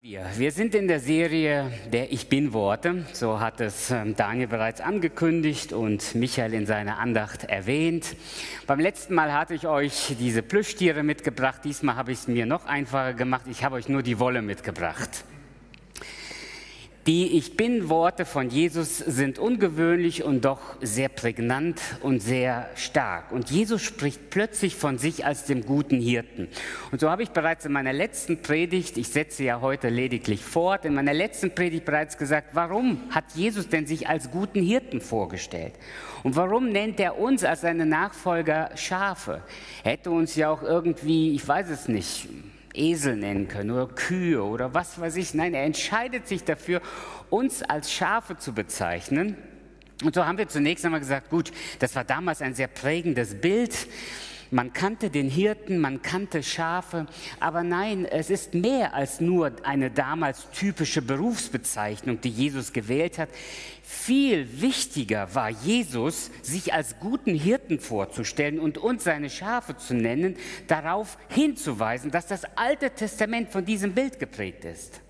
Wir, wir sind in der Serie der Ich Bin Worte, so hat es ähm, Daniel bereits angekündigt und Michael in seiner Andacht erwähnt. Beim letzten Mal hatte ich euch diese Plüschtiere mitgebracht, diesmal habe ich es mir noch einfacher gemacht, ich habe euch nur die Wolle mitgebracht. Die Ich bin-Worte von Jesus sind ungewöhnlich und doch sehr prägnant und sehr stark. Und Jesus spricht plötzlich von sich als dem guten Hirten. Und so habe ich bereits in meiner letzten Predigt, ich setze ja heute lediglich fort, in meiner letzten Predigt bereits gesagt, warum hat Jesus denn sich als guten Hirten vorgestellt? Und warum nennt er uns als seine Nachfolger Schafe? Er hätte uns ja auch irgendwie, ich weiß es nicht, Esel nennen können oder Kühe oder was weiß ich. Nein, er entscheidet sich dafür, uns als Schafe zu bezeichnen. Und so haben wir zunächst einmal gesagt, gut, das war damals ein sehr prägendes Bild. Man kannte den Hirten, man kannte Schafe, aber nein, es ist mehr als nur eine damals typische Berufsbezeichnung, die Jesus gewählt hat. Viel wichtiger war Jesus, sich als guten Hirten vorzustellen und uns seine Schafe zu nennen, darauf hinzuweisen, dass das Alte Testament von diesem Bild geprägt ist.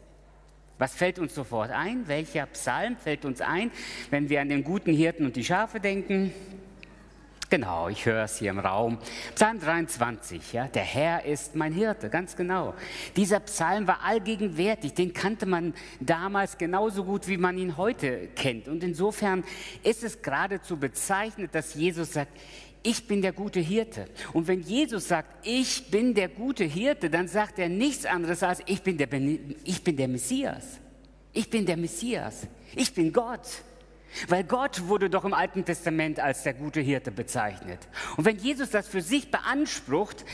Was fällt uns sofort ein? Welcher Psalm fällt uns ein, wenn wir an den guten Hirten und die Schafe denken? Genau, ich höre es hier im Raum. Psalm 23, ja, der Herr ist mein Hirte, ganz genau. Dieser Psalm war allgegenwärtig, den kannte man damals genauso gut, wie man ihn heute kennt. Und insofern ist es geradezu bezeichnet, dass Jesus sagt, ich bin der gute Hirte. Und wenn Jesus sagt, ich bin der gute Hirte, dann sagt er nichts anderes als, ich bin der, ich bin der Messias. Ich bin der Messias. Ich bin Gott. Weil Gott wurde doch im Alten Testament als der gute Hirte bezeichnet. Und wenn Jesus das für sich beansprucht,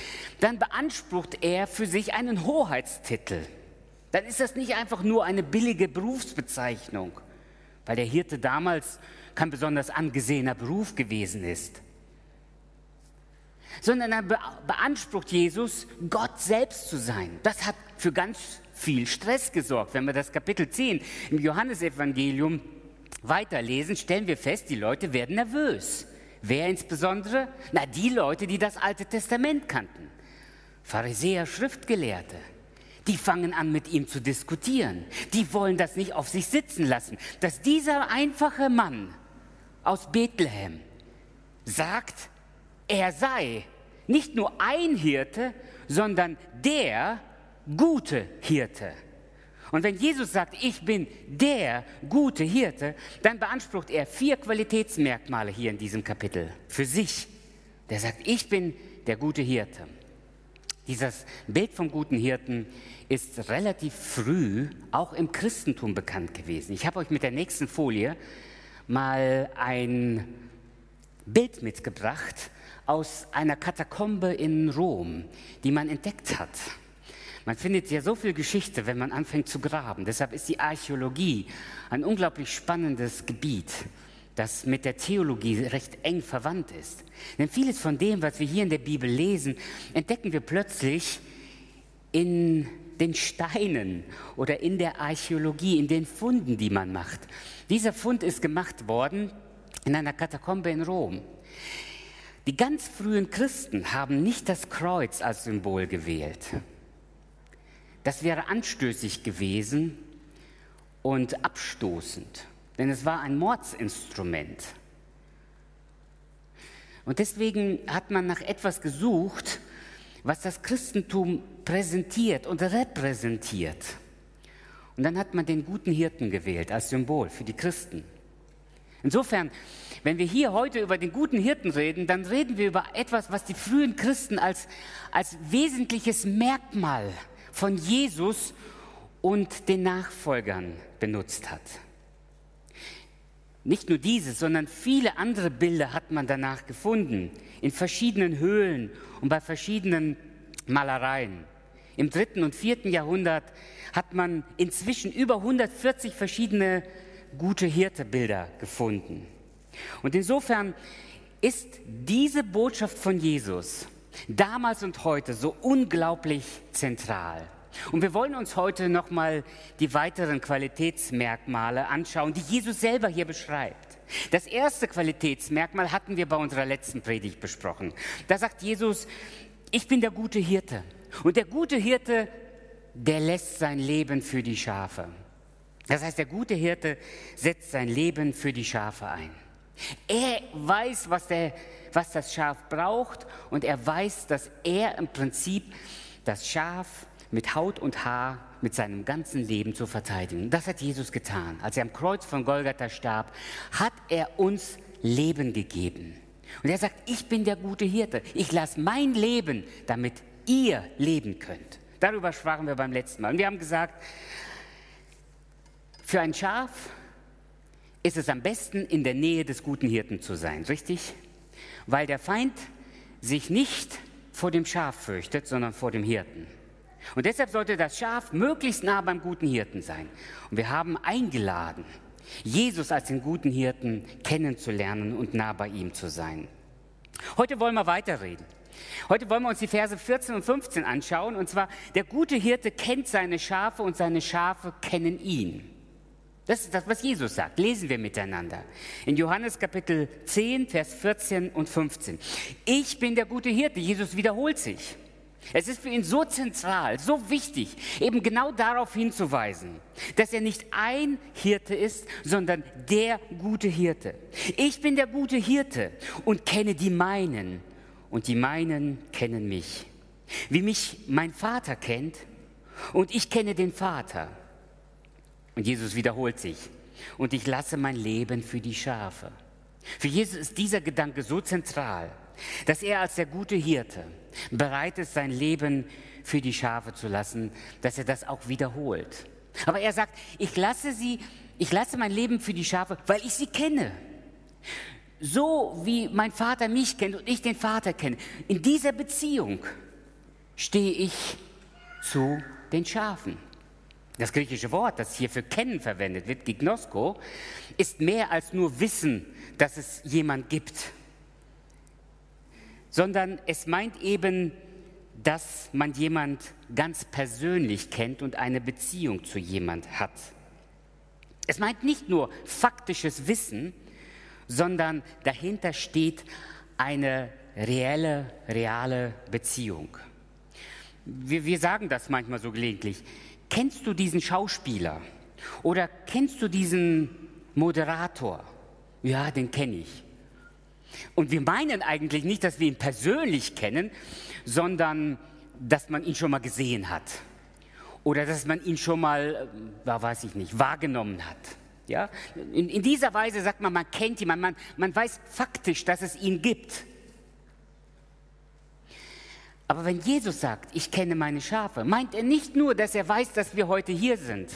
dann beansprucht er für sich einen Hoheitstitel. Dann ist das nicht einfach nur eine billige Berufsbezeichnung, weil der Hirte damals kein besonders angesehener Beruf gewesen ist. Sondern er beansprucht Jesus, Gott selbst zu sein. Das hat für ganz viel Stress gesorgt. Wenn wir das Kapitel 10 im Johannesevangelium weiterlesen, stellen wir fest, die Leute werden nervös. Wer insbesondere? Na, die Leute, die das Alte Testament kannten. Pharisäer, Schriftgelehrte. Die fangen an, mit ihm zu diskutieren. Die wollen das nicht auf sich sitzen lassen. Dass dieser einfache Mann aus Bethlehem sagt, er sei nicht nur ein Hirte, sondern der gute Hirte. Und wenn Jesus sagt, ich bin der gute Hirte, dann beansprucht er vier Qualitätsmerkmale hier in diesem Kapitel für sich. Der sagt, ich bin der gute Hirte. Dieses Bild vom guten Hirten ist relativ früh auch im Christentum bekannt gewesen. Ich habe euch mit der nächsten Folie mal ein Bild mitgebracht aus einer Katakombe in Rom, die man entdeckt hat. Man findet ja so viel Geschichte, wenn man anfängt zu graben. Deshalb ist die Archäologie ein unglaublich spannendes Gebiet, das mit der Theologie recht eng verwandt ist. Denn vieles von dem, was wir hier in der Bibel lesen, entdecken wir plötzlich in den Steinen oder in der Archäologie, in den Funden, die man macht. Dieser Fund ist gemacht worden in einer Katakombe in Rom. Die ganz frühen Christen haben nicht das Kreuz als Symbol gewählt. Das wäre anstößig gewesen und abstoßend, denn es war ein Mordsinstrument. Und deswegen hat man nach etwas gesucht, was das Christentum präsentiert und repräsentiert. Und dann hat man den guten Hirten gewählt als Symbol für die Christen. Insofern, wenn wir hier heute über den guten Hirten reden, dann reden wir über etwas, was die frühen Christen als, als wesentliches Merkmal von Jesus und den Nachfolgern benutzt hat. Nicht nur dieses, sondern viele andere Bilder hat man danach gefunden, in verschiedenen Höhlen und bei verschiedenen Malereien. Im dritten und vierten Jahrhundert hat man inzwischen über 140 verschiedene gute Hirtebilder gefunden. Und insofern ist diese Botschaft von Jesus damals und heute so unglaublich zentral. Und wir wollen uns heute nochmal die weiteren Qualitätsmerkmale anschauen, die Jesus selber hier beschreibt. Das erste Qualitätsmerkmal hatten wir bei unserer letzten Predigt besprochen. Da sagt Jesus, ich bin der gute Hirte. Und der gute Hirte der lässt sein Leben für die Schafe. Das heißt, der gute Hirte setzt sein Leben für die Schafe ein. Er weiß, was, der, was das Schaf braucht und er weiß, dass er im Prinzip das Schaf mit Haut und Haar mit seinem ganzen Leben zu verteidigen. Das hat Jesus getan. Als er am Kreuz von Golgatha starb, hat er uns Leben gegeben. Und er sagt, ich bin der gute Hirte. Ich lasse mein Leben, damit ihr leben könnt. Darüber sprachen wir beim letzten Mal. Und wir haben gesagt, für ein Schaf ist es am besten, in der Nähe des guten Hirten zu sein, richtig? Weil der Feind sich nicht vor dem Schaf fürchtet, sondern vor dem Hirten. Und deshalb sollte das Schaf möglichst nah beim guten Hirten sein. Und wir haben eingeladen, Jesus als den guten Hirten kennenzulernen und nah bei ihm zu sein. Heute wollen wir weiterreden. Heute wollen wir uns die Verse 14 und 15 anschauen. Und zwar, der gute Hirte kennt seine Schafe und seine Schafe kennen ihn. Das ist das, was Jesus sagt. Lesen wir miteinander. In Johannes Kapitel 10, Vers 14 und 15. Ich bin der gute Hirte. Jesus wiederholt sich. Es ist für ihn so zentral, so wichtig, eben genau darauf hinzuweisen, dass er nicht ein Hirte ist, sondern der gute Hirte. Ich bin der gute Hirte und kenne die meinen und die meinen kennen mich. Wie mich mein Vater kennt und ich kenne den Vater. Und Jesus wiederholt sich. Und ich lasse mein Leben für die Schafe. Für Jesus ist dieser Gedanke so zentral, dass er als der gute Hirte bereit ist, sein Leben für die Schafe zu lassen, dass er das auch wiederholt. Aber er sagt, ich lasse sie, ich lasse mein Leben für die Schafe, weil ich sie kenne. So wie mein Vater mich kennt und ich den Vater kenne. In dieser Beziehung stehe ich zu den Schafen. Das griechische Wort, das hier für kennen verwendet wird, Gignosko, ist mehr als nur Wissen, dass es jemand gibt, sondern es meint eben, dass man jemand ganz persönlich kennt und eine Beziehung zu jemand hat. Es meint nicht nur faktisches Wissen, sondern dahinter steht eine reelle, reale Beziehung. Wir, wir sagen das manchmal so gelegentlich. Kennst du diesen Schauspieler? Oder kennst du diesen Moderator? Ja, den kenne ich. Und wir meinen eigentlich nicht, dass wir ihn persönlich kennen, sondern dass man ihn schon mal gesehen hat. Oder dass man ihn schon mal, ja, weiß ich nicht, wahrgenommen hat. Ja? In, in dieser Weise sagt man, man kennt ihn, man, man, man weiß faktisch, dass es ihn gibt. Aber wenn Jesus sagt, ich kenne meine Schafe, meint er nicht nur, dass er weiß, dass wir heute hier sind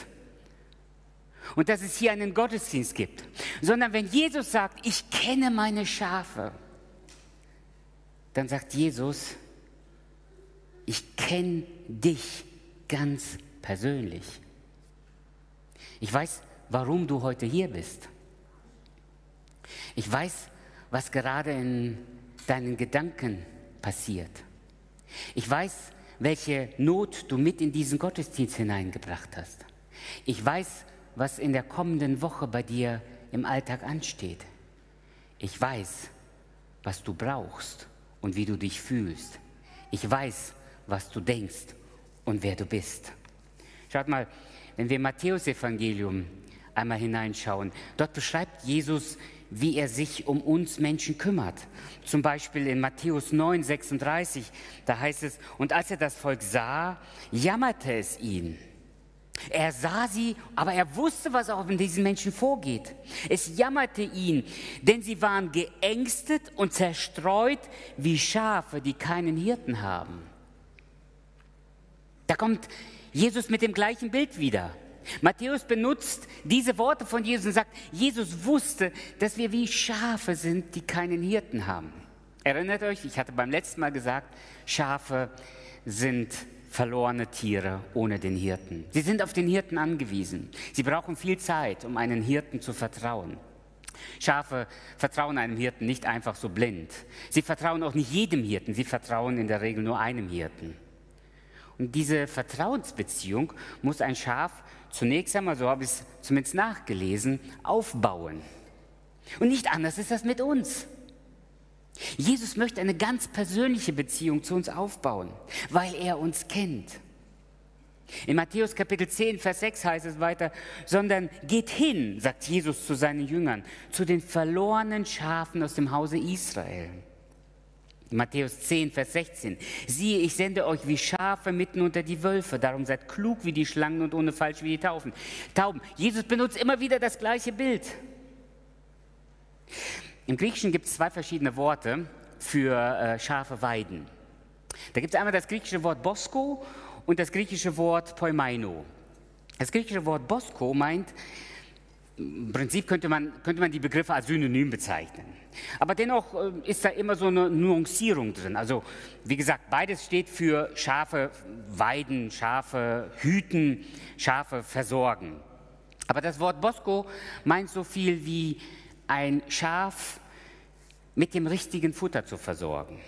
und dass es hier einen Gottesdienst gibt, sondern wenn Jesus sagt, ich kenne meine Schafe, dann sagt Jesus, ich kenne dich ganz persönlich. Ich weiß, warum du heute hier bist. Ich weiß, was gerade in deinen Gedanken passiert. Ich weiß, welche Not du mit in diesen Gottesdienst hineingebracht hast. Ich weiß, was in der kommenden Woche bei dir im Alltag ansteht. Ich weiß, was du brauchst und wie du dich fühlst. Ich weiß, was du denkst und wer du bist. Schaut mal, wenn wir Matthäus Evangelium einmal hineinschauen, dort beschreibt Jesus wie er sich um uns Menschen kümmert. Zum Beispiel in Matthäus 9, 36, da heißt es, und als er das Volk sah, jammerte es ihn. Er sah sie, aber er wusste, was auch in diesen Menschen vorgeht. Es jammerte ihn, denn sie waren geängstet und zerstreut wie Schafe, die keinen Hirten haben. Da kommt Jesus mit dem gleichen Bild wieder. Matthäus benutzt diese Worte von Jesus und sagt, Jesus wusste, dass wir wie Schafe sind, die keinen Hirten haben. Erinnert euch, ich hatte beim letzten Mal gesagt, Schafe sind verlorene Tiere ohne den Hirten. Sie sind auf den Hirten angewiesen. Sie brauchen viel Zeit, um einen Hirten zu vertrauen. Schafe vertrauen einem Hirten nicht einfach so blind. Sie vertrauen auch nicht jedem Hirten, sie vertrauen in der Regel nur einem Hirten. Und diese Vertrauensbeziehung muss ein Schaf zunächst einmal, so habe ich es zumindest nachgelesen, aufbauen. Und nicht anders ist das mit uns. Jesus möchte eine ganz persönliche Beziehung zu uns aufbauen, weil er uns kennt. In Matthäus Kapitel 10, Vers 6 heißt es weiter, sondern geht hin, sagt Jesus zu seinen Jüngern, zu den verlorenen Schafen aus dem Hause Israel. Matthäus 10, Vers 16. Siehe, ich sende euch wie Schafe mitten unter die Wölfe, darum seid klug wie die Schlangen und ohne Falsch wie die Tauben. Tauben. Jesus benutzt immer wieder das gleiche Bild. Im Griechischen gibt es zwei verschiedene Worte für äh, Schafe weiden. Da gibt es einmal das griechische Wort Bosko und das griechische Wort Poimaino. Das griechische Wort Bosko meint, im Prinzip könnte man, könnte man die Begriffe als Synonym bezeichnen. Aber dennoch äh, ist da immer so eine Nuancierung drin. Also wie gesagt, beides steht für Schafe weiden, Schafe hüten, Schafe versorgen. Aber das Wort Bosco meint so viel wie ein Schaf mit dem richtigen Futter zu versorgen.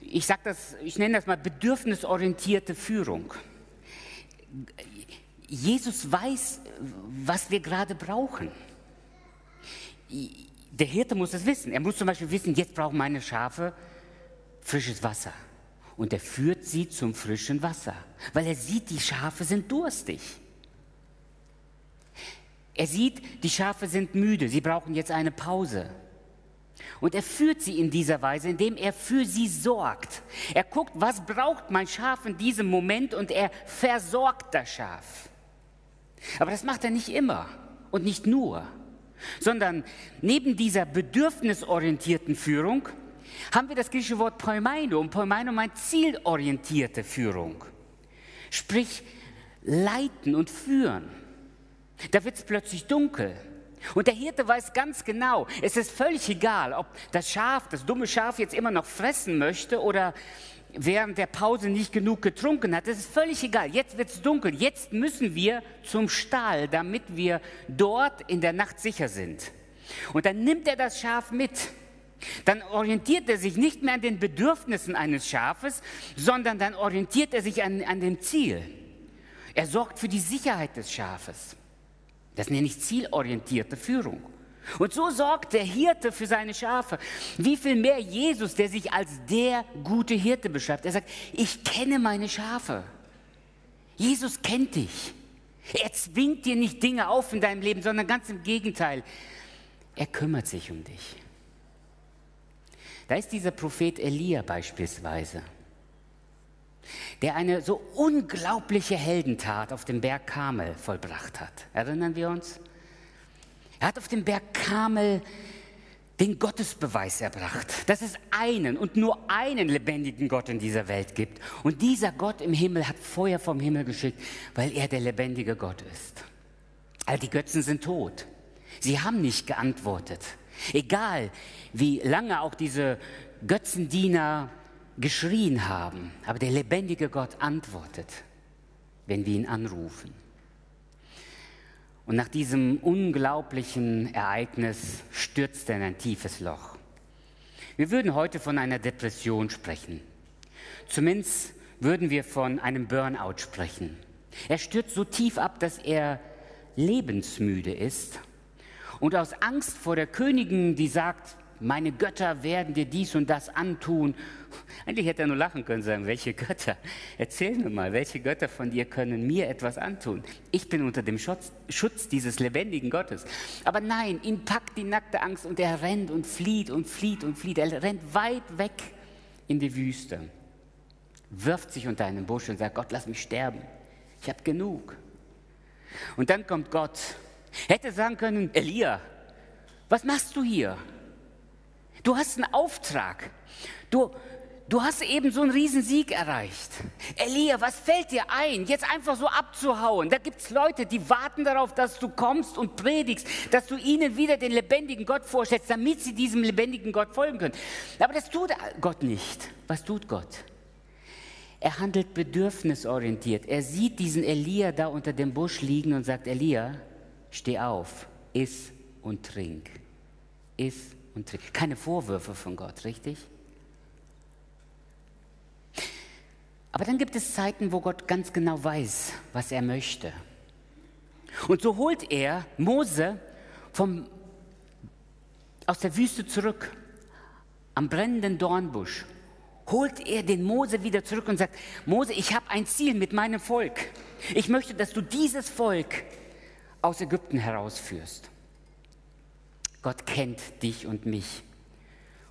Ich sage das, ich nenne das mal bedürfnisorientierte Führung. Jesus weiß, was wir gerade brauchen der Hirte muss es wissen. Er muss zum Beispiel wissen, jetzt brauchen meine Schafe frisches Wasser. Und er führt sie zum frischen Wasser, weil er sieht, die Schafe sind durstig. Er sieht, die Schafe sind müde, sie brauchen jetzt eine Pause. Und er führt sie in dieser Weise, indem er für sie sorgt. Er guckt, was braucht mein Schaf in diesem Moment und er versorgt das Schaf. Aber das macht er nicht immer und nicht nur sondern neben dieser bedürfnisorientierten Führung haben wir das griechische Wort Poimaino und Poimaino meint zielorientierte Führung. Sprich, leiten und führen. Da wird es plötzlich dunkel. Und der Hirte weiß ganz genau, es ist völlig egal, ob das Schaf, das dumme Schaf jetzt immer noch fressen möchte oder während der Pause nicht genug getrunken hat. Das ist völlig egal. Jetzt wird es dunkel. Jetzt müssen wir zum Stall, damit wir dort in der Nacht sicher sind. Und dann nimmt er das Schaf mit. Dann orientiert er sich nicht mehr an den Bedürfnissen eines Schafes, sondern dann orientiert er sich an, an dem Ziel. Er sorgt für die Sicherheit des Schafes. Das nenne ich zielorientierte Führung. Und so sorgt der Hirte für seine Schafe. Wie viel mehr Jesus, der sich als der gute Hirte beschreibt. Er sagt, ich kenne meine Schafe. Jesus kennt dich. Er zwingt dir nicht Dinge auf in deinem Leben, sondern ganz im Gegenteil. Er kümmert sich um dich. Da ist dieser Prophet Elia beispielsweise, der eine so unglaubliche Heldentat auf dem Berg Karmel vollbracht hat. Erinnern wir uns? Er hat auf dem Berg Kamel den Gottesbeweis erbracht, dass es einen und nur einen lebendigen Gott in dieser Welt gibt. Und dieser Gott im Himmel hat Feuer vom Himmel geschickt, weil er der lebendige Gott ist. All die Götzen sind tot. Sie haben nicht geantwortet. Egal, wie lange auch diese Götzendiener geschrien haben, aber der lebendige Gott antwortet, wenn wir ihn anrufen. Und nach diesem unglaublichen Ereignis stürzt er in ein tiefes Loch. Wir würden heute von einer Depression sprechen. Zumindest würden wir von einem Burnout sprechen. Er stürzt so tief ab, dass er lebensmüde ist und aus Angst vor der Königin, die sagt, meine Götter werden dir dies und das antun. Eigentlich hätte er nur lachen können, sagen, welche Götter? Erzähl mir mal, welche Götter von dir können mir etwas antun? Ich bin unter dem Schutz, Schutz dieses lebendigen Gottes. Aber nein, ihn packt die nackte Angst und er rennt und flieht und flieht und flieht. Er rennt weit weg in die Wüste, wirft sich unter einen Busch und sagt, Gott, lass mich sterben. Ich habe genug. Und dann kommt Gott. Hätte sagen können, Elia, was machst du hier? Du hast einen Auftrag. Du, du hast eben so einen Riesensieg erreicht. Elia, was fällt dir ein, jetzt einfach so abzuhauen? Da gibt es Leute, die warten darauf, dass du kommst und predigst, dass du ihnen wieder den lebendigen Gott vorstellst, damit sie diesem lebendigen Gott folgen können. Aber das tut Gott nicht. Was tut Gott? Er handelt bedürfnisorientiert. Er sieht diesen Elia da unter dem Busch liegen und sagt, Elia, steh auf, iss und trink. Iss und keine Vorwürfe von Gott, richtig? Aber dann gibt es Zeiten, wo Gott ganz genau weiß, was er möchte. Und so holt er Mose vom, aus der Wüste zurück am brennenden Dornbusch holt er den Mose wieder zurück und sagt, Mose, ich habe ein Ziel mit meinem Volk. Ich möchte, dass du dieses Volk aus Ägypten herausführst. Gott kennt dich und mich.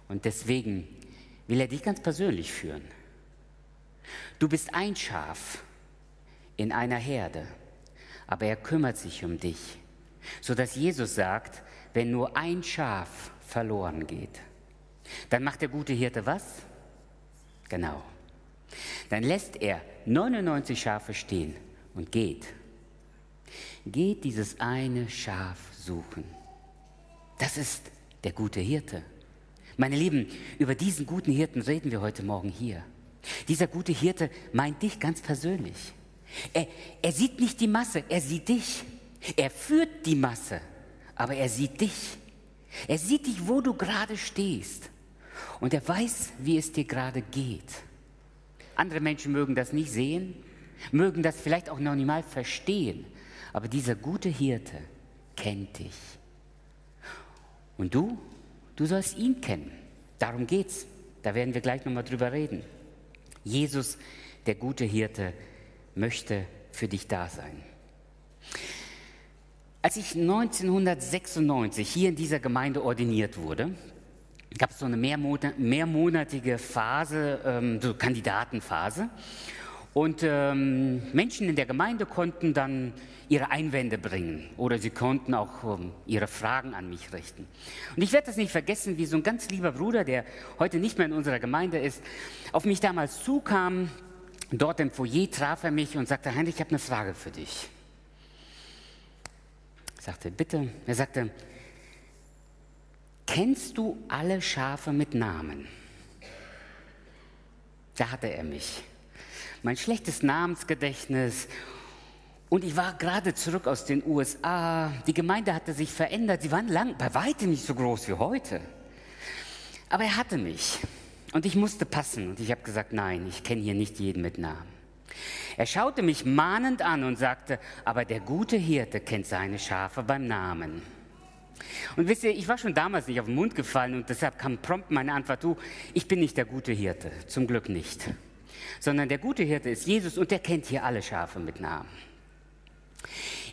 Und deswegen will er dich ganz persönlich führen. Du bist ein Schaf in einer Herde, aber er kümmert sich um dich, sodass Jesus sagt, wenn nur ein Schaf verloren geht, dann macht der gute Hirte was? Genau. Dann lässt er 99 Schafe stehen und geht. Geht dieses eine Schaf suchen. Das ist der gute Hirte. Meine Lieben, über diesen guten Hirten reden wir heute Morgen hier. Dieser gute Hirte meint dich ganz persönlich. Er, er sieht nicht die Masse, er sieht dich. Er führt die Masse, aber er sieht dich. Er sieht dich, wo du gerade stehst. Und er weiß, wie es dir gerade geht. Andere Menschen mögen das nicht sehen, mögen das vielleicht auch noch nicht mal verstehen. Aber dieser gute Hirte kennt dich. Und du, du sollst ihn kennen. Darum geht's. Da werden wir gleich nochmal drüber reden. Jesus, der gute Hirte, möchte für dich da sein. Als ich 1996 hier in dieser Gemeinde ordiniert wurde, gab es so eine mehrmonatige Phase, ähm, so Kandidatenphase. Und ähm, Menschen in der Gemeinde konnten dann ihre Einwände bringen oder sie konnten auch ähm, ihre Fragen an mich richten. Und ich werde das nicht vergessen, wie so ein ganz lieber Bruder, der heute nicht mehr in unserer Gemeinde ist, auf mich damals zukam. Dort im Foyer traf er mich und sagte, Heinrich, ich habe eine Frage für dich. Ich sagte, bitte. Er sagte, kennst du alle Schafe mit Namen? Da hatte er mich mein schlechtes Namensgedächtnis. Und ich war gerade zurück aus den USA. Die Gemeinde hatte sich verändert. Sie waren lang, bei weitem nicht so groß wie heute. Aber er hatte mich. Und ich musste passen. Und ich habe gesagt, nein, ich kenne hier nicht jeden mit Namen. Er schaute mich mahnend an und sagte, aber der gute Hirte kennt seine Schafe beim Namen. Und wisst ihr, ich war schon damals nicht auf den Mund gefallen und deshalb kam prompt meine Antwort, du, ich bin nicht der gute Hirte, zum Glück nicht sondern der gute Hirte ist Jesus und der kennt hier alle Schafe mit Namen.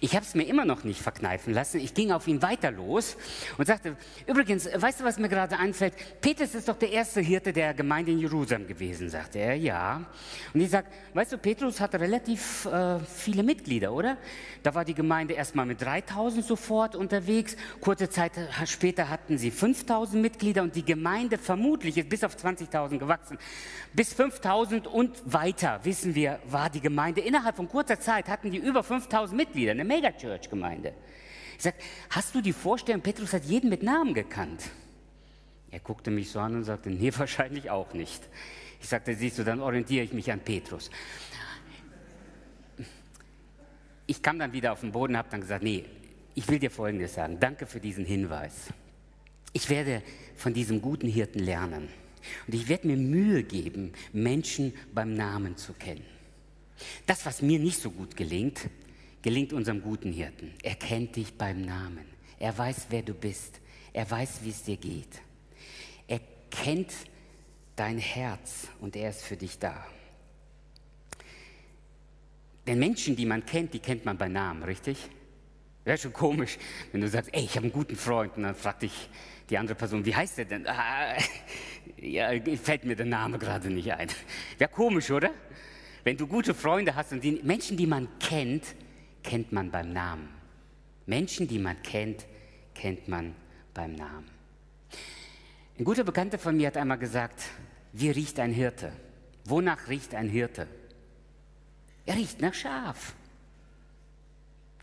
Ich habe es mir immer noch nicht verkneifen lassen. Ich ging auf ihn weiter los und sagte, übrigens, weißt du, was mir gerade einfällt? Petrus ist doch der erste Hirte der Gemeinde in Jerusalem gewesen, sagte er. Ja. Und ich sage, weißt du, Petrus hatte relativ äh, viele Mitglieder, oder? Da war die Gemeinde erstmal mit 3000 sofort unterwegs. Kurze Zeit später hatten sie 5000 Mitglieder und die Gemeinde vermutlich ist bis auf 20.000 gewachsen. Bis 5000 und weiter, wissen wir, war die Gemeinde. Innerhalb von kurzer Zeit hatten die über 5000 Mitglieder, eine Megachurch-Gemeinde. Ich sage, hast du die Vorstellung, Petrus hat jeden mit Namen gekannt? Er guckte mich so an und sagte, nee, wahrscheinlich auch nicht. Ich sagte, siehst du, dann orientiere ich mich an Petrus. Ich kam dann wieder auf den Boden und habe dann gesagt, nee, ich will dir Folgendes sagen. Danke für diesen Hinweis. Ich werde von diesem guten Hirten lernen. Und ich werde mir Mühe geben, Menschen beim Namen zu kennen. Das, was mir nicht so gut gelingt, gelingt unserem guten Hirten. Er kennt dich beim Namen. Er weiß, wer du bist. Er weiß, wie es dir geht. Er kennt dein Herz und er ist für dich da. Denn Menschen, die man kennt, die kennt man bei Namen, richtig? Wäre schon komisch, wenn du sagst, ey, ich habe einen guten Freund und dann fragt dich die andere Person, wie heißt der denn? Ah, ja, fällt mir der Name gerade nicht ein. Wäre komisch, oder? Wenn du gute Freunde hast und die Menschen, die man kennt, kennt man beim Namen. Menschen, die man kennt, kennt man beim Namen. Ein guter Bekannter von mir hat einmal gesagt, wie riecht ein Hirte? Wonach riecht ein Hirte? Er riecht nach Schaf.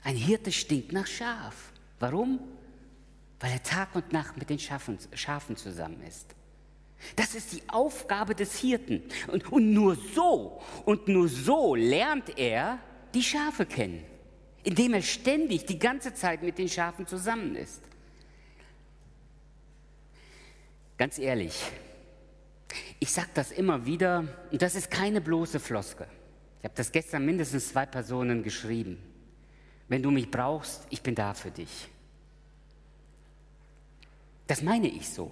Ein Hirte stinkt nach Schaf. Warum? Weil er Tag und Nacht mit den Schafen, Schafen zusammen ist. Das ist die Aufgabe des Hirten. Und, und nur so, und nur so lernt er die Schafe kennen indem er ständig die ganze Zeit mit den Schafen zusammen ist. Ganz ehrlich, ich sage das immer wieder und das ist keine bloße Floske. Ich habe das gestern mindestens zwei Personen geschrieben. Wenn du mich brauchst, ich bin da für dich. Das meine ich so.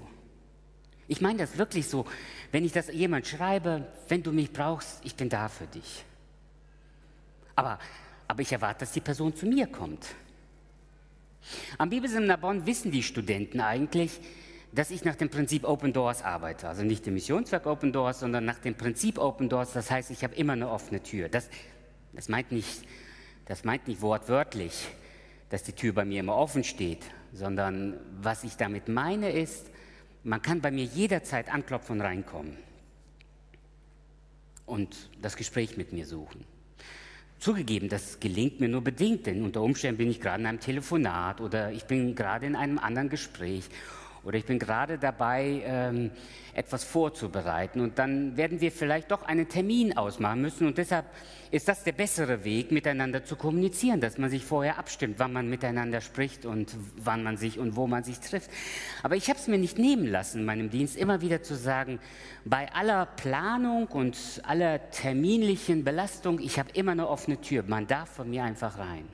Ich meine das wirklich so, wenn ich das jemand schreibe, wenn du mich brauchst, ich bin da für dich. Aber, aber ich erwarte, dass die Person zu mir kommt. Am Bibelseminar Bonn wissen die Studenten eigentlich, dass ich nach dem Prinzip Open Doors arbeite. Also nicht dem Missionswerk Open Doors, sondern nach dem Prinzip Open Doors. Das heißt, ich habe immer eine offene Tür. Das, das, meint nicht, das meint nicht wortwörtlich, dass die Tür bei mir immer offen steht, sondern was ich damit meine ist, man kann bei mir jederzeit anklopfen und reinkommen und das Gespräch mit mir suchen. Zugegeben, das gelingt mir nur bedingt, denn unter Umständen bin ich gerade in einem Telefonat oder ich bin gerade in einem anderen Gespräch oder ich bin gerade dabei, ähm, etwas vorzubereiten und dann werden wir vielleicht doch einen Termin ausmachen müssen und deshalb ist das der bessere Weg, miteinander zu kommunizieren, dass man sich vorher abstimmt, wann man miteinander spricht und wann man sich und wo man sich trifft. Aber ich habe es mir nicht nehmen lassen, in meinem Dienst immer wieder zu sagen, bei aller Planung und aller terminlichen Belastung, ich habe immer eine offene Tür, man darf von mir einfach rein.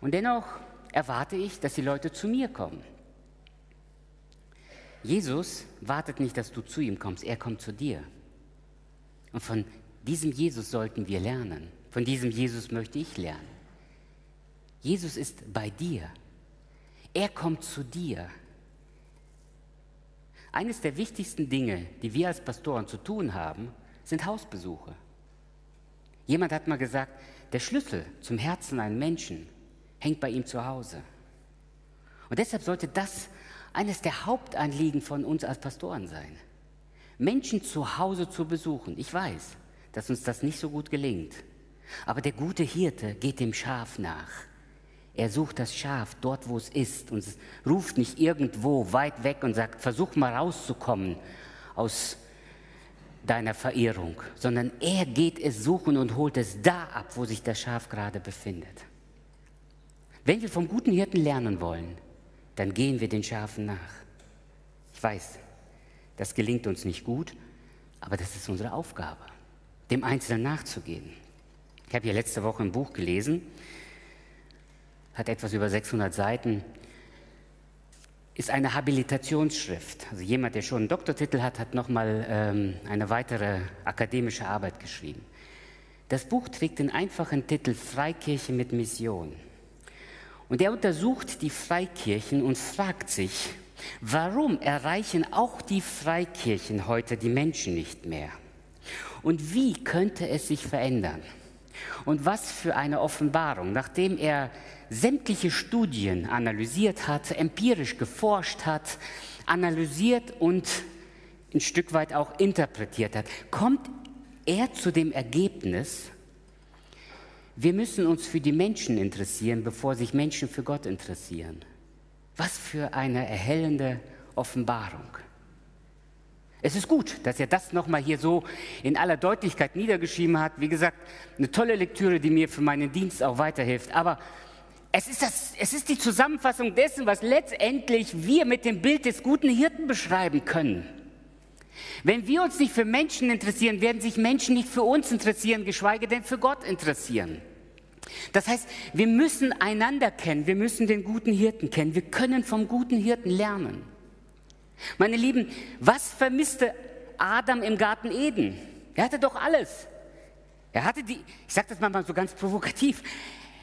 Und dennoch erwarte ich, dass die Leute zu mir kommen. Jesus wartet nicht, dass du zu ihm kommst, er kommt zu dir. Und von diesem Jesus sollten wir lernen. Von diesem Jesus möchte ich lernen. Jesus ist bei dir. Er kommt zu dir. Eines der wichtigsten Dinge, die wir als Pastoren zu tun haben, sind Hausbesuche. Jemand hat mal gesagt, der Schlüssel zum Herzen eines Menschen hängt bei ihm zu Hause. Und deshalb sollte das eines der Hauptanliegen von uns als Pastoren sein. Menschen zu Hause zu besuchen. Ich weiß, dass uns das nicht so gut gelingt. Aber der gute Hirte geht dem Schaf nach. Er sucht das Schaf dort, wo es ist und ruft nicht irgendwo weit weg und sagt, versuch mal rauszukommen aus deiner Verirrung, sondern er geht es suchen und holt es da ab, wo sich das Schaf gerade befindet. Wenn wir vom guten Hirten lernen wollen, dann gehen wir den Schafen nach. Ich weiß, das gelingt uns nicht gut, aber das ist unsere Aufgabe, dem Einzelnen nachzugehen. Ich habe hier letzte Woche ein Buch gelesen, hat etwas über 600 Seiten, ist eine Habilitationsschrift. Also jemand, der schon einen Doktortitel hat, hat nochmal ähm, eine weitere akademische Arbeit geschrieben. Das Buch trägt den einfachen Titel Freikirche mit Mission. Und er untersucht die Freikirchen und fragt sich, warum erreichen auch die Freikirchen heute die Menschen nicht mehr? Und wie könnte es sich verändern? Und was für eine Offenbarung, nachdem er sämtliche Studien analysiert hat, empirisch geforscht hat, analysiert und ein Stück weit auch interpretiert hat, kommt er zu dem Ergebnis, wir müssen uns für die Menschen interessieren, bevor sich Menschen für Gott interessieren. Was für eine erhellende Offenbarung. Es ist gut, dass er das nochmal hier so in aller Deutlichkeit niedergeschrieben hat. Wie gesagt, eine tolle Lektüre, die mir für meinen Dienst auch weiterhilft. Aber es ist, das, es ist die Zusammenfassung dessen, was letztendlich wir mit dem Bild des guten Hirten beschreiben können. Wenn wir uns nicht für Menschen interessieren, werden sich Menschen nicht für uns interessieren, geschweige denn für Gott interessieren. Das heißt, wir müssen einander kennen, wir müssen den guten Hirten kennen, wir können vom guten Hirten lernen. Meine Lieben, was vermisste Adam im Garten Eden? Er hatte doch alles. Er hatte die, ich sage das mal so ganz provokativ,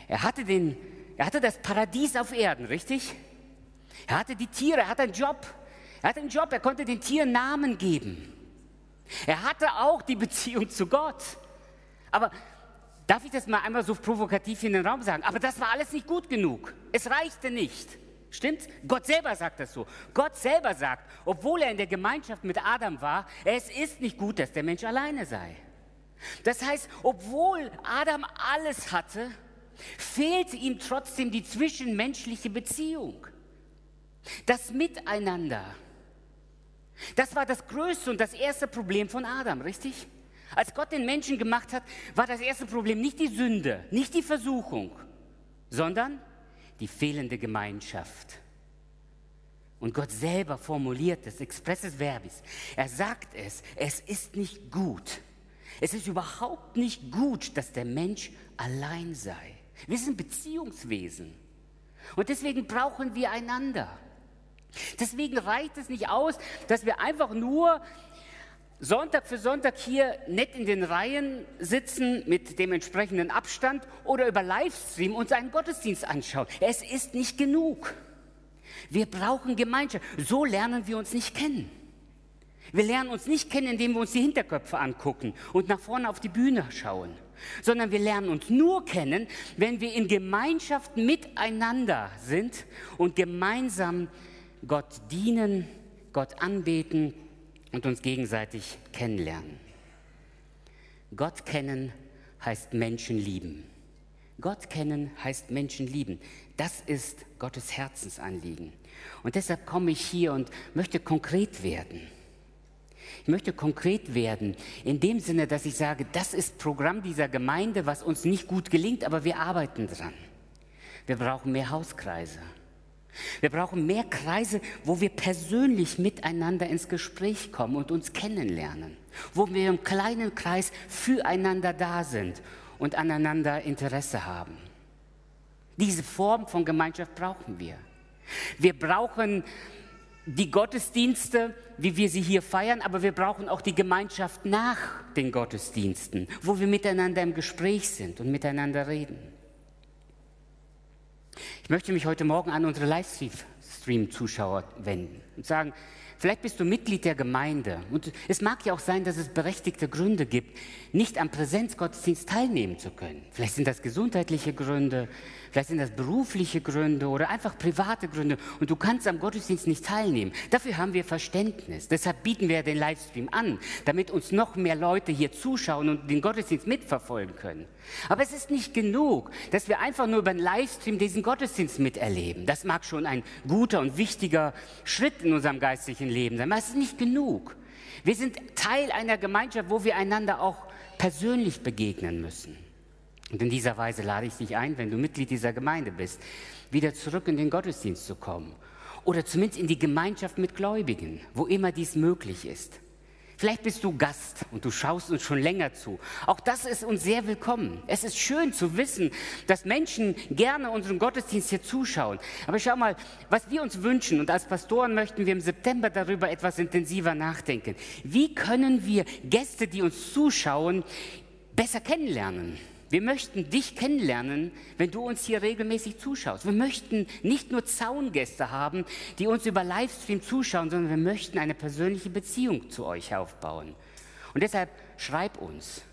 er hatte, den, er hatte das Paradies auf Erden, richtig? Er hatte die Tiere, er hatte einen Job, er hatte einen Job, er konnte den Tieren Namen geben. Er hatte auch die Beziehung zu Gott. Aber darf ich das mal einmal so provokativ in den Raum sagen? Aber das war alles nicht gut genug. Es reichte nicht. Stimmt? Gott selber sagt das so. Gott selber sagt, obwohl er in der Gemeinschaft mit Adam war, es ist nicht gut, dass der Mensch alleine sei. Das heißt, obwohl Adam alles hatte, fehlte ihm trotzdem die zwischenmenschliche Beziehung. Das Miteinander. Das war das größte und das erste Problem von Adam, richtig? Als Gott den Menschen gemacht hat, war das erste Problem nicht die Sünde, nicht die Versuchung, sondern die fehlende Gemeinschaft. Und Gott selber formuliert es, expresses verbis. Er sagt es, es ist nicht gut. Es ist überhaupt nicht gut, dass der Mensch allein sei. Wir sind Beziehungswesen. Und deswegen brauchen wir einander. Deswegen reicht es nicht aus, dass wir einfach nur Sonntag für Sonntag hier nett in den Reihen sitzen mit dem entsprechenden Abstand oder über Livestream uns einen Gottesdienst anschauen. Es ist nicht genug. Wir brauchen Gemeinschaft. So lernen wir uns nicht kennen. Wir lernen uns nicht kennen, indem wir uns die Hinterköpfe angucken und nach vorne auf die Bühne schauen, sondern wir lernen uns nur kennen, wenn wir in Gemeinschaft miteinander sind und gemeinsam Gott dienen, Gott anbeten und uns gegenseitig kennenlernen. Gott kennen heißt Menschen lieben. Gott kennen heißt Menschen lieben. Das ist Gottes Herzensanliegen. Und deshalb komme ich hier und möchte konkret werden. Ich möchte konkret werden in dem Sinne, dass ich sage, das ist Programm dieser Gemeinde, was uns nicht gut gelingt, aber wir arbeiten dran. Wir brauchen mehr Hauskreise. Wir brauchen mehr Kreise, wo wir persönlich miteinander ins Gespräch kommen und uns kennenlernen, wo wir im kleinen Kreis füreinander da sind und aneinander Interesse haben. Diese Form von Gemeinschaft brauchen wir. Wir brauchen die Gottesdienste, wie wir sie hier feiern, aber wir brauchen auch die Gemeinschaft nach den Gottesdiensten, wo wir miteinander im Gespräch sind und miteinander reden. Ich möchte mich heute Morgen an unsere Livestream-Zuschauer wenden und sagen, vielleicht bist du Mitglied der Gemeinde und es mag ja auch sein, dass es berechtigte Gründe gibt, nicht am Präsenzgottesdienst teilnehmen zu können. Vielleicht sind das gesundheitliche Gründe, vielleicht sind das berufliche Gründe oder einfach private Gründe und du kannst am Gottesdienst nicht teilnehmen. Dafür haben wir Verständnis. Deshalb bieten wir den Livestream an, damit uns noch mehr Leute hier zuschauen und den Gottesdienst mitverfolgen können. Aber es ist nicht genug, dass wir einfach nur über den Livestream diesen Gottesdienst miterleben. Das mag schon ein guter und wichtiger Schritt in unserem geistlichen Leben sein, aber es ist nicht genug. Wir sind Teil einer Gemeinschaft, wo wir einander auch persönlich begegnen müssen. Und in dieser Weise lade ich dich ein, wenn du Mitglied dieser Gemeinde bist, wieder zurück in den Gottesdienst zu kommen. Oder zumindest in die Gemeinschaft mit Gläubigen, wo immer dies möglich ist. Vielleicht bist du Gast und du schaust uns schon länger zu. Auch das ist uns sehr willkommen. Es ist schön zu wissen, dass Menschen gerne unseren Gottesdienst hier zuschauen. Aber schau mal, was wir uns wünschen und als Pastoren möchten wir im September darüber etwas intensiver nachdenken. Wie können wir Gäste, die uns zuschauen, besser kennenlernen? Wir möchten dich kennenlernen, wenn du uns hier regelmäßig zuschaust. Wir möchten nicht nur Zaungäste haben, die uns über Livestream zuschauen, sondern wir möchten eine persönliche Beziehung zu euch aufbauen. Und deshalb schreib uns.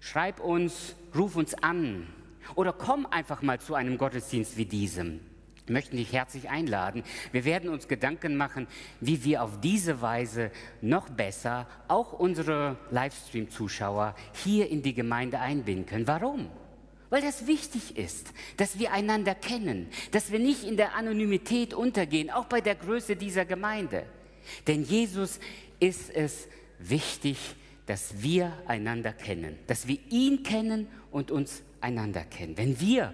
Schreib uns, ruf uns an oder komm einfach mal zu einem Gottesdienst wie diesem möchten dich herzlich einladen. Wir werden uns Gedanken machen, wie wir auf diese Weise noch besser auch unsere Livestream-Zuschauer hier in die Gemeinde einbinden können. Warum? Weil das wichtig ist, dass wir einander kennen, dass wir nicht in der Anonymität untergehen, auch bei der Größe dieser Gemeinde. Denn Jesus ist es wichtig, dass wir einander kennen, dass wir ihn kennen und uns einander kennen. Wenn wir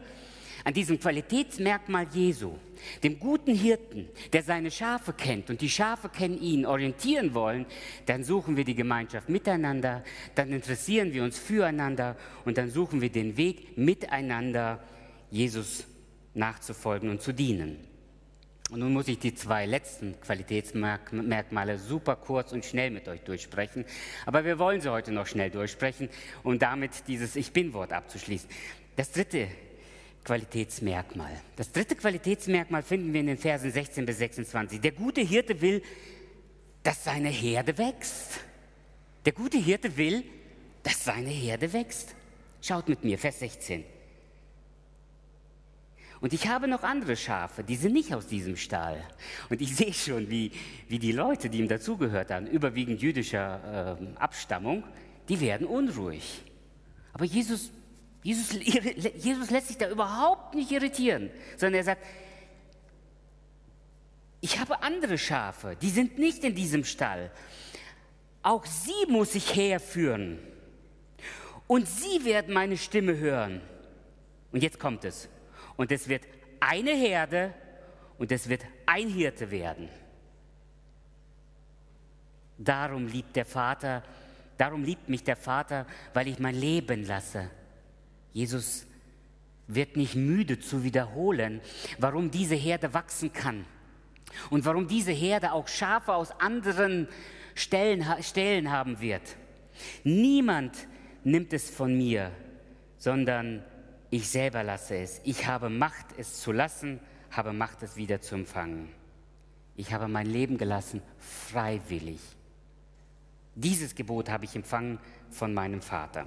an diesem Qualitätsmerkmal Jesu, dem guten Hirten, der seine Schafe kennt und die Schafe kennen ihn, orientieren wollen, dann suchen wir die Gemeinschaft miteinander, dann interessieren wir uns füreinander und dann suchen wir den Weg miteinander, Jesus nachzufolgen und zu dienen. Und nun muss ich die zwei letzten Qualitätsmerkmale super kurz und schnell mit euch durchsprechen. Aber wir wollen sie heute noch schnell durchsprechen, um damit dieses Ich bin-Wort abzuschließen. Das dritte Qualitätsmerkmal. Das dritte Qualitätsmerkmal finden wir in den Versen 16 bis 26. Der gute Hirte will, dass seine Herde wächst. Der gute Hirte will, dass seine Herde wächst. Schaut mit mir, Vers 16. Und ich habe noch andere Schafe, die sind nicht aus diesem Stall. Und ich sehe schon, wie, wie die Leute, die ihm dazugehört haben, überwiegend jüdischer äh, Abstammung, die werden unruhig. Aber Jesus Jesus, Jesus lässt sich da überhaupt nicht irritieren, sondern er sagt, ich habe andere Schafe, die sind nicht in diesem Stall. Auch sie muss ich herführen. Und sie werden meine Stimme hören. Und jetzt kommt es. Und es wird eine Herde und es wird ein Hirte werden. Darum liebt der Vater, darum liebt mich der Vater, weil ich mein Leben lasse Jesus wird nicht müde zu wiederholen, warum diese Herde wachsen kann, und warum diese Herde auch Schafe aus anderen Stellen, Stellen haben wird. Niemand nimmt es von mir, sondern ich selber lasse es. Ich habe Macht, es zu lassen, habe Macht, es wieder zu empfangen. Ich habe mein Leben gelassen, freiwillig. Dieses Gebot habe ich empfangen von meinem Vater.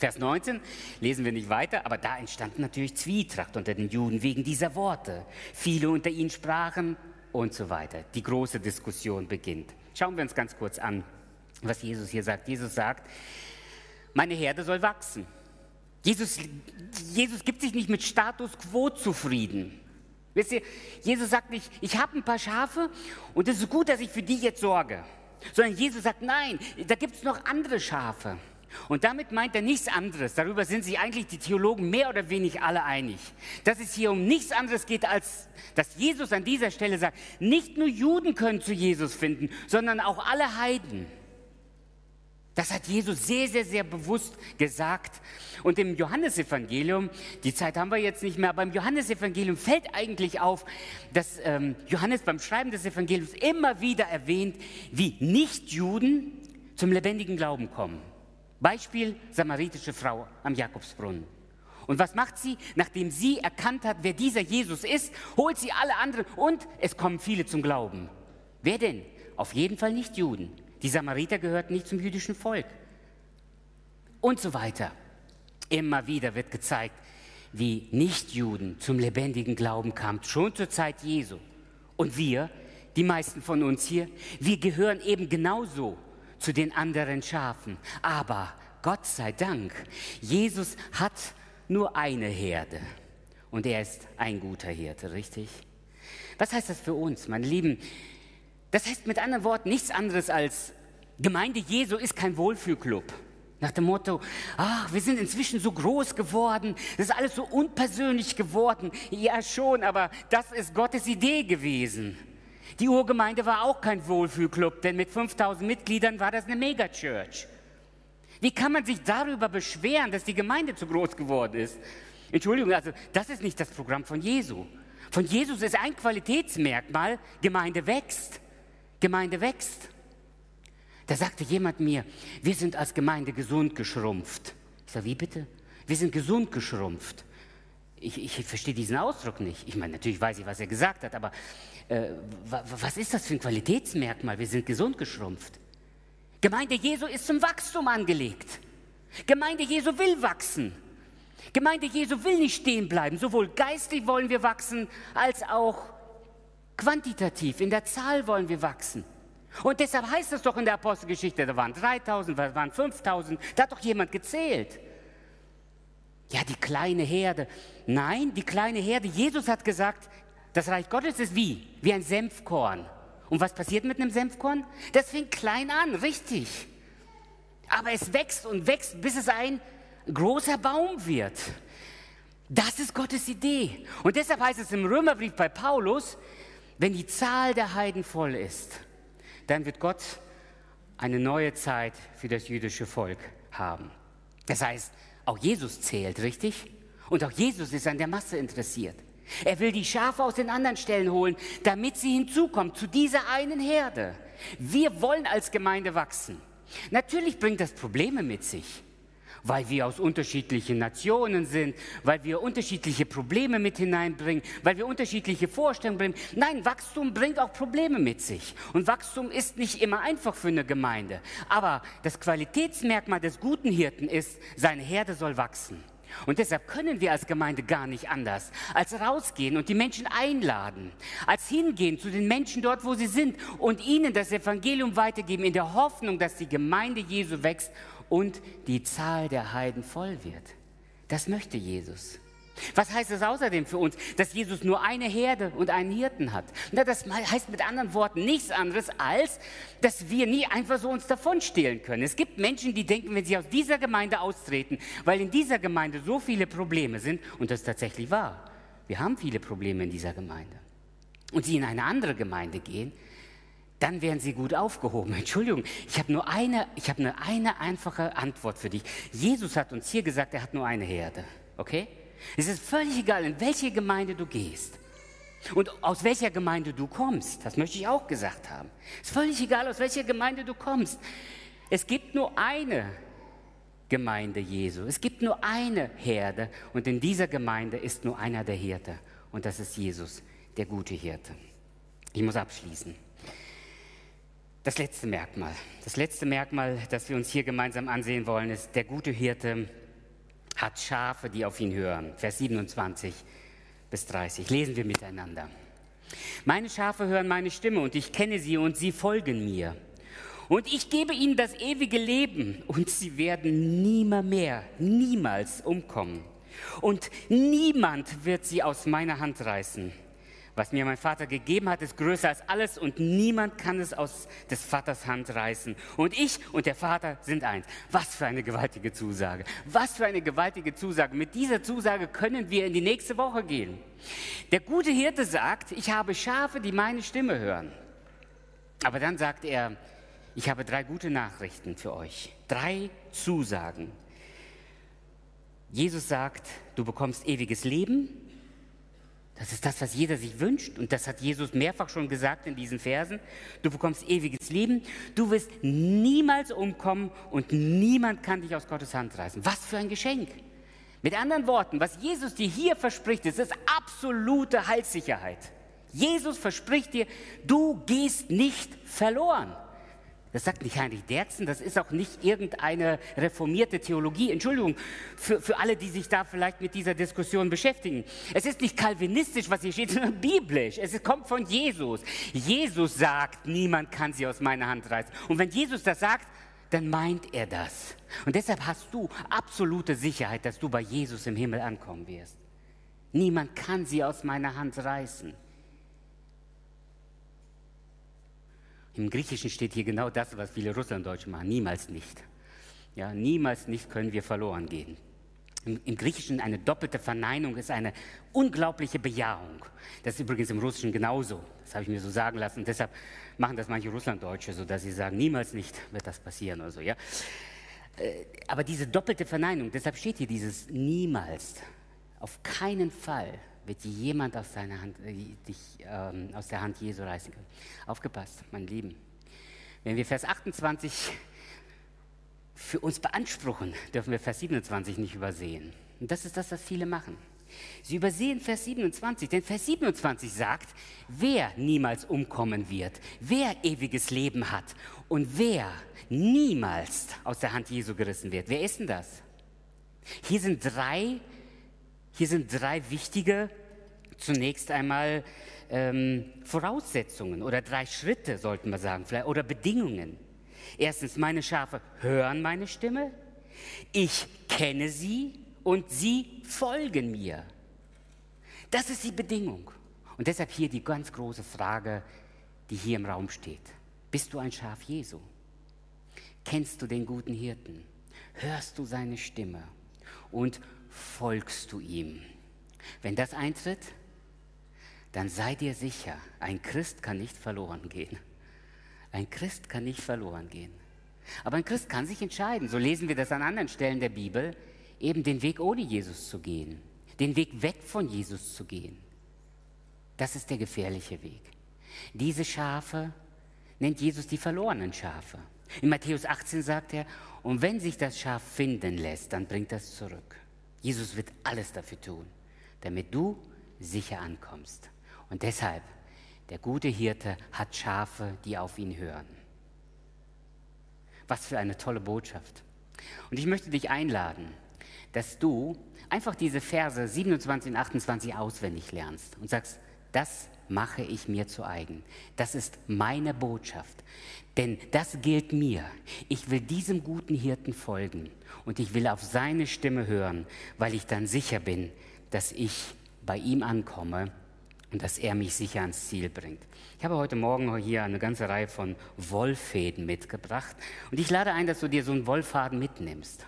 Vers 19 lesen wir nicht weiter, aber da entstand natürlich Zwietracht unter den Juden wegen dieser Worte. Viele unter ihnen sprachen und so weiter. Die große Diskussion beginnt. Schauen wir uns ganz kurz an, was Jesus hier sagt. Jesus sagt, meine Herde soll wachsen. Jesus, Jesus gibt sich nicht mit Status quo zufrieden. Wisst ihr, Jesus sagt nicht, ich habe ein paar Schafe und es ist gut, dass ich für die jetzt sorge. Sondern Jesus sagt, nein, da gibt es noch andere Schafe. Und damit meint er nichts anderes. Darüber sind sich eigentlich die Theologen mehr oder weniger alle einig. Dass es hier um nichts anderes geht, als dass Jesus an dieser Stelle sagt, nicht nur Juden können zu Jesus finden, sondern auch alle Heiden. Das hat Jesus sehr, sehr, sehr bewusst gesagt. Und im Johannesevangelium, die Zeit haben wir jetzt nicht mehr, aber im Johannesevangelium fällt eigentlich auf, dass ähm, Johannes beim Schreiben des Evangeliums immer wieder erwähnt, wie Nichtjuden zum lebendigen Glauben kommen. Beispiel samaritische Frau am Jakobsbrunnen. Und was macht sie? Nachdem sie erkannt hat, wer dieser Jesus ist, holt sie alle anderen und es kommen viele zum Glauben. Wer denn? Auf jeden Fall nicht Juden. Die Samariter gehörten nicht zum jüdischen Volk. Und so weiter. Immer wieder wird gezeigt, wie Nichtjuden zum lebendigen Glauben kamen, schon zur Zeit Jesu. Und wir, die meisten von uns hier, wir gehören eben genauso zu den anderen Schafen. Aber Gott sei Dank, Jesus hat nur eine Herde und er ist ein guter Hirte, richtig? Was heißt das für uns, meine Lieben? Das heißt mit anderen Worten nichts anderes als Gemeinde Jesu ist kein Wohlfühlclub. Nach dem Motto, ach, wir sind inzwischen so groß geworden, das ist alles so unpersönlich geworden. Ja schon, aber das ist Gottes Idee gewesen. Die Urgemeinde war auch kein Wohlfühlclub, denn mit 5000 Mitgliedern war das eine Megachurch. Wie kann man sich darüber beschweren, dass die Gemeinde zu groß geworden ist? Entschuldigung, also das ist nicht das Programm von Jesu. Von Jesus ist ein Qualitätsmerkmal, Gemeinde wächst. Gemeinde wächst. Da sagte jemand mir, wir sind als Gemeinde gesund geschrumpft. Ich sage, wie bitte? Wir sind gesund geschrumpft. Ich, ich verstehe diesen Ausdruck nicht. Ich meine, natürlich weiß ich, was er gesagt hat, aber äh, was ist das für ein Qualitätsmerkmal? Wir sind gesund geschrumpft. Gemeinde Jesu ist zum Wachstum angelegt. Gemeinde Jesu will wachsen. Gemeinde Jesu will nicht stehen bleiben. Sowohl geistlich wollen wir wachsen, als auch quantitativ. In der Zahl wollen wir wachsen. Und deshalb heißt es doch in der Apostelgeschichte, da waren 3000, da waren 5000, da hat doch jemand gezählt. Ja, die kleine Herde. Nein, die kleine Herde. Jesus hat gesagt, das Reich Gottes ist wie? Wie ein Senfkorn. Und was passiert mit einem Senfkorn? Das fängt klein an, richtig. Aber es wächst und wächst, bis es ein großer Baum wird. Das ist Gottes Idee. Und deshalb heißt es im Römerbrief bei Paulus, wenn die Zahl der Heiden voll ist, dann wird Gott eine neue Zeit für das jüdische Volk haben. Das heißt, auch Jesus zählt, richtig? Und auch Jesus ist an der Masse interessiert. Er will die Schafe aus den anderen Stellen holen, damit sie hinzukommen zu dieser einen Herde. Wir wollen als Gemeinde wachsen. Natürlich bringt das Probleme mit sich, weil wir aus unterschiedlichen Nationen sind, weil wir unterschiedliche Probleme mit hineinbringen, weil wir unterschiedliche Vorstellungen bringen. Nein, Wachstum bringt auch Probleme mit sich. Und Wachstum ist nicht immer einfach für eine Gemeinde. Aber das Qualitätsmerkmal des guten Hirten ist, seine Herde soll wachsen. Und deshalb können wir als Gemeinde gar nicht anders, als rausgehen und die Menschen einladen, als hingehen zu den Menschen dort, wo sie sind und ihnen das Evangelium weitergeben, in der Hoffnung, dass die Gemeinde Jesu wächst und die Zahl der Heiden voll wird. Das möchte Jesus. Was heißt es außerdem für uns, dass Jesus nur eine Herde und einen Hirten hat? Na, das heißt mit anderen Worten nichts anderes, als dass wir nie einfach so uns davon stehlen können. Es gibt Menschen, die denken, wenn sie aus dieser Gemeinde austreten, weil in dieser Gemeinde so viele Probleme sind, und das ist tatsächlich wahr, wir haben viele Probleme in dieser Gemeinde, und sie in eine andere Gemeinde gehen, dann wären sie gut aufgehoben. Entschuldigung, ich habe nur eine, ich habe nur eine einfache Antwort für dich. Jesus hat uns hier gesagt, er hat nur eine Herde, okay? Es ist völlig egal, in welche Gemeinde du gehst. Und aus welcher Gemeinde du kommst, das möchte ich auch gesagt haben. Es ist völlig egal, aus welcher Gemeinde du kommst. Es gibt nur eine Gemeinde Jesu. Es gibt nur eine Herde und in dieser Gemeinde ist nur einer der Hirte und das ist Jesus, der gute Hirte. Ich muss abschließen. Das letzte Merkmal, das letzte Merkmal, das wir uns hier gemeinsam ansehen wollen, ist, der gute Hirte hat Schafe, die auf ihn hören. Vers 27 bis 30. Lesen wir miteinander. Meine Schafe hören meine Stimme und ich kenne sie und sie folgen mir. Und ich gebe ihnen das ewige Leben und sie werden nimmermehr, niemals umkommen. Und niemand wird sie aus meiner Hand reißen. Was mir mein Vater gegeben hat, ist größer als alles und niemand kann es aus des Vaters Hand reißen. Und ich und der Vater sind eins. Was für eine gewaltige Zusage. Was für eine gewaltige Zusage. Mit dieser Zusage können wir in die nächste Woche gehen. Der gute Hirte sagt, ich habe Schafe, die meine Stimme hören. Aber dann sagt er, ich habe drei gute Nachrichten für euch. Drei Zusagen. Jesus sagt, du bekommst ewiges Leben, das ist das, was jeder sich wünscht. Und das hat Jesus mehrfach schon gesagt in diesen Versen. Du bekommst ewiges Leben. Du wirst niemals umkommen und niemand kann dich aus Gottes Hand reißen. Was für ein Geschenk. Mit anderen Worten, was Jesus dir hier verspricht, ist, ist absolute Heilssicherheit. Jesus verspricht dir, du gehst nicht verloren. Das sagt nicht Heinrich Derzen, das ist auch nicht irgendeine reformierte Theologie. Entschuldigung für, für alle, die sich da vielleicht mit dieser Diskussion beschäftigen. Es ist nicht kalvinistisch, was hier steht, sondern biblisch. Es kommt von Jesus. Jesus sagt, niemand kann sie aus meiner Hand reißen. Und wenn Jesus das sagt, dann meint er das. Und deshalb hast du absolute Sicherheit, dass du bei Jesus im Himmel ankommen wirst. Niemand kann sie aus meiner Hand reißen. Im Griechischen steht hier genau das, was viele Russlanddeutsche machen. Niemals nicht. Ja, niemals nicht können wir verloren gehen. Im, Im, Griechischen eine doppelte Verneinung ist eine unglaubliche Bejahung. Das ist übrigens im Russischen genauso. Das habe ich mir so sagen lassen. Und deshalb machen das manche Russlanddeutsche so, dass sie sagen, niemals nicht wird das passieren oder so. Ja? Äh, aber diese doppelte Verneinung, deshalb steht hier dieses niemals, auf keinen Fall wird jemand aus, seiner Hand, äh, dich ähm, aus der Hand Jesu reißen können. Aufgepasst, mein Lieben. Wenn wir Vers 28 für uns beanspruchen, dürfen wir Vers 27 nicht übersehen. Und das ist das, was viele machen. Sie übersehen Vers 27, denn Vers 27 sagt, wer niemals umkommen wird, wer ewiges Leben hat und wer niemals aus der Hand Jesu gerissen wird. Wer ist denn das? Hier sind drei, hier sind drei wichtige zunächst einmal ähm, Voraussetzungen oder drei Schritte, sollten wir sagen, vielleicht, oder Bedingungen. Erstens, meine Schafe hören meine Stimme, ich kenne sie und sie folgen mir. Das ist die Bedingung. Und deshalb hier die ganz große Frage, die hier im Raum steht. Bist du ein Schaf Jesu? Kennst du den guten Hirten? Hörst du seine Stimme? Und folgst du ihm? Wenn das eintritt, dann sei dir sicher, ein Christ kann nicht verloren gehen. Ein Christ kann nicht verloren gehen. Aber ein Christ kann sich entscheiden, so lesen wir das an anderen Stellen der Bibel, eben den Weg ohne Jesus zu gehen, den Weg weg von Jesus zu gehen. Das ist der gefährliche Weg. Diese Schafe nennt Jesus die verlorenen Schafe. In Matthäus 18 sagt er, und wenn sich das Schaf finden lässt, dann bringt das zurück. Jesus wird alles dafür tun, damit du sicher ankommst. Und deshalb, der gute Hirte hat Schafe, die auf ihn hören. Was für eine tolle Botschaft. Und ich möchte dich einladen, dass du einfach diese Verse 27 und 28 auswendig lernst und sagst, das mache ich mir zu eigen. Das ist meine Botschaft. Denn das gilt mir. Ich will diesem guten Hirten folgen und ich will auf seine Stimme hören, weil ich dann sicher bin, dass ich bei ihm ankomme und dass er mich sicher ans Ziel bringt. Ich habe heute Morgen hier eine ganze Reihe von Wollfäden mitgebracht und ich lade ein, dass du dir so einen Wollfaden mitnimmst.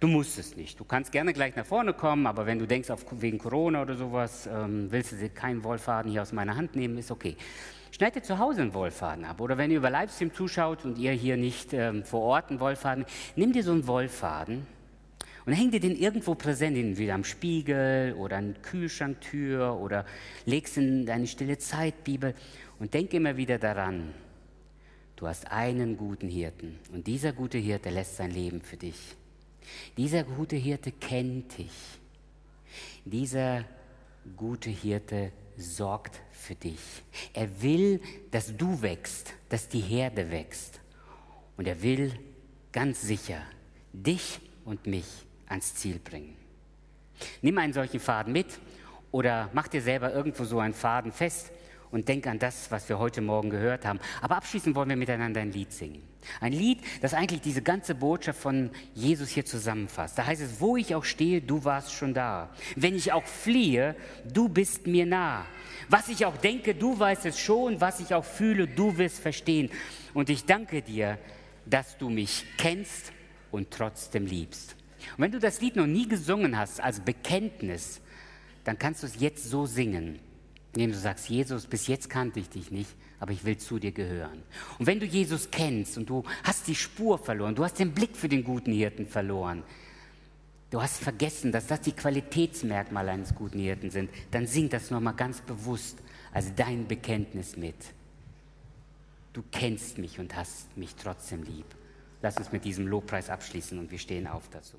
Du musst es nicht. Du kannst gerne gleich nach vorne kommen, aber wenn du denkst, auf, wegen Corona oder sowas, ähm, willst du keinen Wollfaden hier aus meiner Hand nehmen, ist okay. Schneid dir zu Hause einen Wollfaden ab. Oder wenn ihr über Livestream zuschaut und ihr hier nicht ähm, vor Ort einen Wollfaden, nimm dir so einen Wollfaden Und häng dir den irgendwo präsent, entweder am Spiegel oder an Kühlschranktür oder legst in deine stille Zeitbibel und denk immer wieder daran, du hast einen guten Hirten und dieser gute Hirte lässt sein Leben für dich. Dieser gute Hirte kennt dich. Dieser gute Hirte sorgt für dich. Er will, dass du wächst, dass die Herde wächst. Und er will ganz sicher dich und mich ans Ziel bringen. Nimm einen solchen Faden mit oder mach dir selber irgendwo so einen Faden fest und denk an das, was wir heute Morgen gehört haben. Aber abschließend wollen wir miteinander ein Lied singen. Ein Lied, das eigentlich diese ganze Botschaft von Jesus hier zusammenfasst. Da heißt es, wo ich auch stehe, du warst schon da. Wenn ich auch fliehe, du bist mir nah. Was ich auch denke, du weißt es schon. Was ich auch fühle, du wirst verstehen. Und ich danke dir, dass du mich kennst und trotzdem liebst. Und wenn du das Lied noch nie gesungen hast als Bekenntnis, dann kannst du es jetzt so singen, indem du sagst, Jesus, bis jetzt kannte ich dich nicht, aber ich will zu dir gehören. Und wenn du Jesus kennst und du hast die Spur verloren, du hast den Blick für den guten Hirten verloren, du hast vergessen, dass das die Qualitätsmerkmale eines guten Hirten sind, dann sing das nochmal ganz bewusst als dein Bekenntnis mit. Du kennst mich und hast mich trotzdem lieb. Lass uns mit diesem Lobpreis abschließen und wir stehen auf dazu.